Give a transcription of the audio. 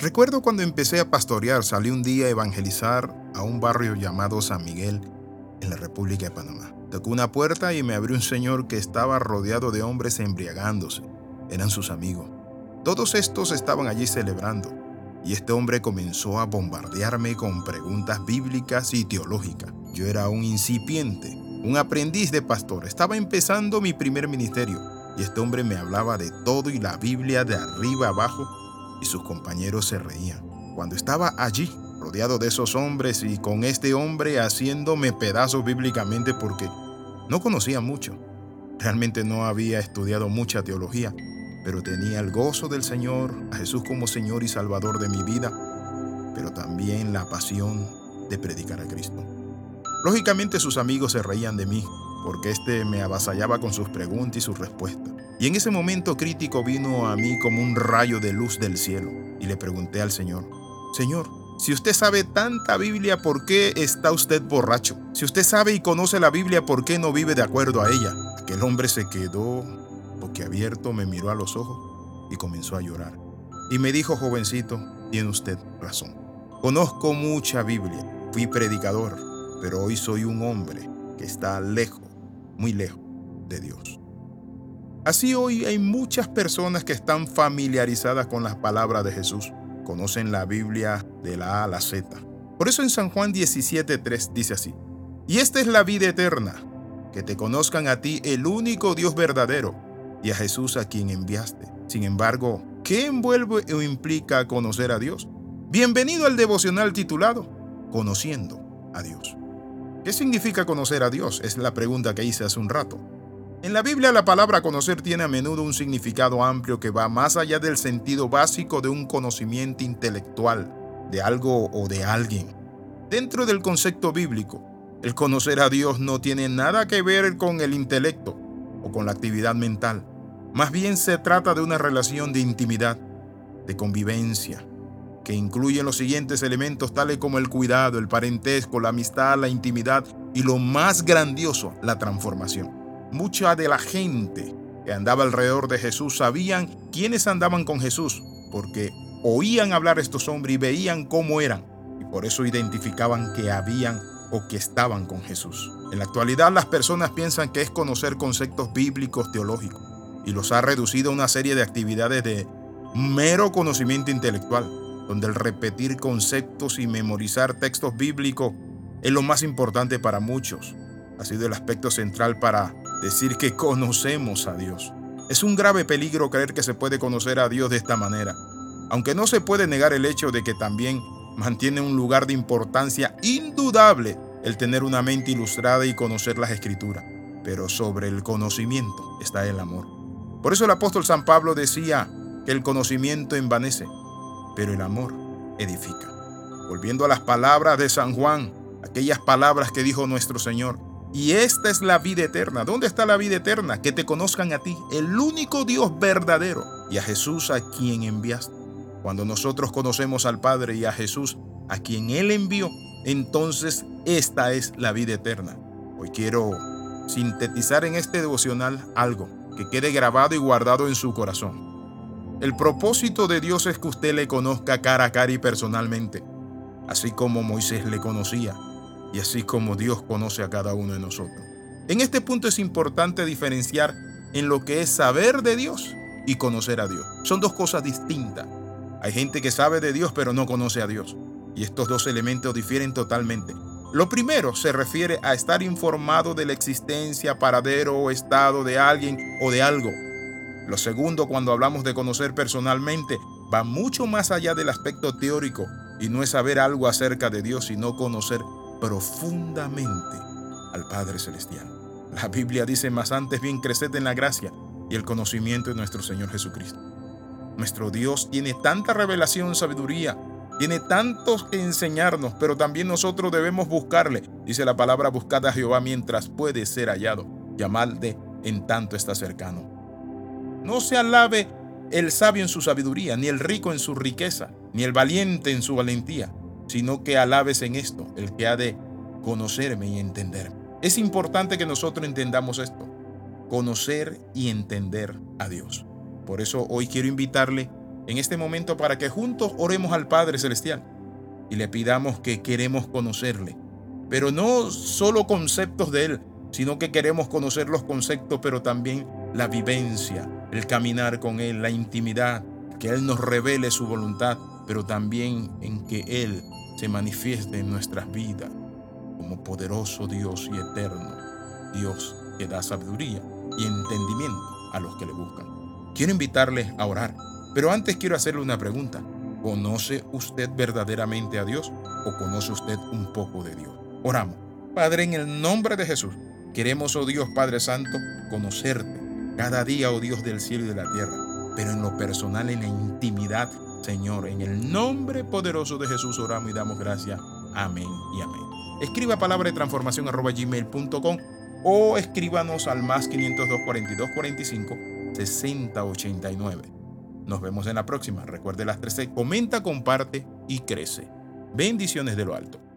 Recuerdo cuando empecé a pastorear, salí un día a evangelizar a un barrio llamado San Miguel en la República de Panamá. Tocó una puerta y me abrió un señor que estaba rodeado de hombres embriagándose. Eran sus amigos. Todos estos estaban allí celebrando y este hombre comenzó a bombardearme con preguntas bíblicas y teológicas. Yo era un incipiente, un aprendiz de pastor. Estaba empezando mi primer ministerio y este hombre me hablaba de todo y la Biblia de arriba abajo y sus compañeros se reían. Cuando estaba allí, rodeado de esos hombres y con este hombre haciéndome pedazos bíblicamente porque no conocía mucho. Realmente no había estudiado mucha teología, pero tenía el gozo del Señor, a Jesús como Señor y Salvador de mi vida, pero también la pasión de predicar a Cristo. Lógicamente sus amigos se reían de mí, porque éste me avasallaba con sus preguntas y sus respuestas. Y en ese momento crítico vino a mí como un rayo de luz del cielo y le pregunté al Señor, Señor, si usted sabe tanta Biblia, ¿por qué está usted borracho? Si usted sabe y conoce la Biblia, ¿por qué no vive de acuerdo a ella? Aquel hombre se quedó boquiabierto, me miró a los ojos y comenzó a llorar. Y me dijo, jovencito, tiene usted razón. Conozco mucha Biblia, fui predicador, pero hoy soy un hombre que está lejos, muy lejos de Dios. Así hoy hay muchas personas que están familiarizadas con las palabras de Jesús, conocen la Biblia de la A a la Z. Por eso en San Juan 17.3 dice así, y esta es la vida eterna, que te conozcan a ti el único Dios verdadero y a Jesús a quien enviaste. Sin embargo, ¿qué envuelve o implica conocer a Dios? Bienvenido al devocional titulado Conociendo a Dios. ¿Qué significa conocer a Dios? Es la pregunta que hice hace un rato. En la Biblia la palabra conocer tiene a menudo un significado amplio que va más allá del sentido básico de un conocimiento intelectual de algo o de alguien. Dentro del concepto bíblico, el conocer a Dios no tiene nada que ver con el intelecto o con la actividad mental. Más bien se trata de una relación de intimidad, de convivencia, que incluye los siguientes elementos tales como el cuidado, el parentesco, la amistad, la intimidad y lo más grandioso, la transformación. Mucha de la gente que andaba alrededor de Jesús sabían quiénes andaban con Jesús, porque oían hablar estos hombres y veían cómo eran, y por eso identificaban que habían o que estaban con Jesús. En la actualidad las personas piensan que es conocer conceptos bíblicos teológicos y los ha reducido a una serie de actividades de mero conocimiento intelectual, donde el repetir conceptos y memorizar textos bíblicos es lo más importante para muchos. Ha sido el aspecto central para decir que conocemos a Dios. Es un grave peligro creer que se puede conocer a Dios de esta manera, aunque no se puede negar el hecho de que también mantiene un lugar de importancia indudable el tener una mente ilustrada y conocer las escrituras. Pero sobre el conocimiento está el amor. Por eso el apóstol San Pablo decía que el conocimiento envanece, pero el amor edifica. Volviendo a las palabras de San Juan, aquellas palabras que dijo nuestro Señor, y esta es la vida eterna. ¿Dónde está la vida eterna? Que te conozcan a ti, el único Dios verdadero, y a Jesús a quien enviaste. Cuando nosotros conocemos al Padre y a Jesús a quien Él envió, entonces esta es la vida eterna. Hoy quiero sintetizar en este devocional algo que quede grabado y guardado en su corazón. El propósito de Dios es que usted le conozca cara a cara y personalmente, así como Moisés le conocía y así como Dios conoce a cada uno de nosotros. En este punto es importante diferenciar en lo que es saber de Dios y conocer a Dios. Son dos cosas distintas. Hay gente que sabe de Dios pero no conoce a Dios. Y estos dos elementos difieren totalmente. Lo primero se refiere a estar informado de la existencia, paradero o estado de alguien o de algo. Lo segundo, cuando hablamos de conocer personalmente, va mucho más allá del aspecto teórico y no es saber algo acerca de Dios, sino conocer profundamente al Padre Celestial. La Biblia dice más antes bien creced en la gracia y el conocimiento de nuestro Señor Jesucristo. Nuestro Dios tiene tanta revelación, sabiduría, tiene tantos que enseñarnos, pero también nosotros debemos buscarle. Dice la palabra, buscad a Jehová mientras puede ser hallado. Llamadle en tanto está cercano. No se alabe el sabio en su sabiduría, ni el rico en su riqueza, ni el valiente en su valentía, sino que alabes en esto, el que ha de conocerme y entenderme. Es importante que nosotros entendamos esto, conocer y entender a Dios. Por eso hoy quiero invitarle en este momento para que juntos oremos al Padre Celestial y le pidamos que queremos conocerle. Pero no solo conceptos de Él, sino que queremos conocer los conceptos, pero también la vivencia, el caminar con Él, la intimidad, que Él nos revele su voluntad, pero también en que Él se manifieste en nuestras vidas como poderoso Dios y eterno, Dios que da sabiduría y entendimiento a los que le buscan. Quiero invitarles a orar, pero antes quiero hacerle una pregunta. ¿Conoce usted verdaderamente a Dios o conoce usted un poco de Dios? Oramos. Padre, en el nombre de Jesús, queremos, oh Dios Padre Santo, conocerte cada día, oh Dios del cielo y de la tierra, pero en lo personal, en la intimidad, Señor, en el nombre poderoso de Jesús oramos y damos gracias. Amén y amén. Escriba palabra de transformación arroba gmail.com o escríbanos al más 502 42 45 60 89. Nos vemos en la próxima. Recuerde las 13. Comenta, comparte y crece. Bendiciones de lo alto.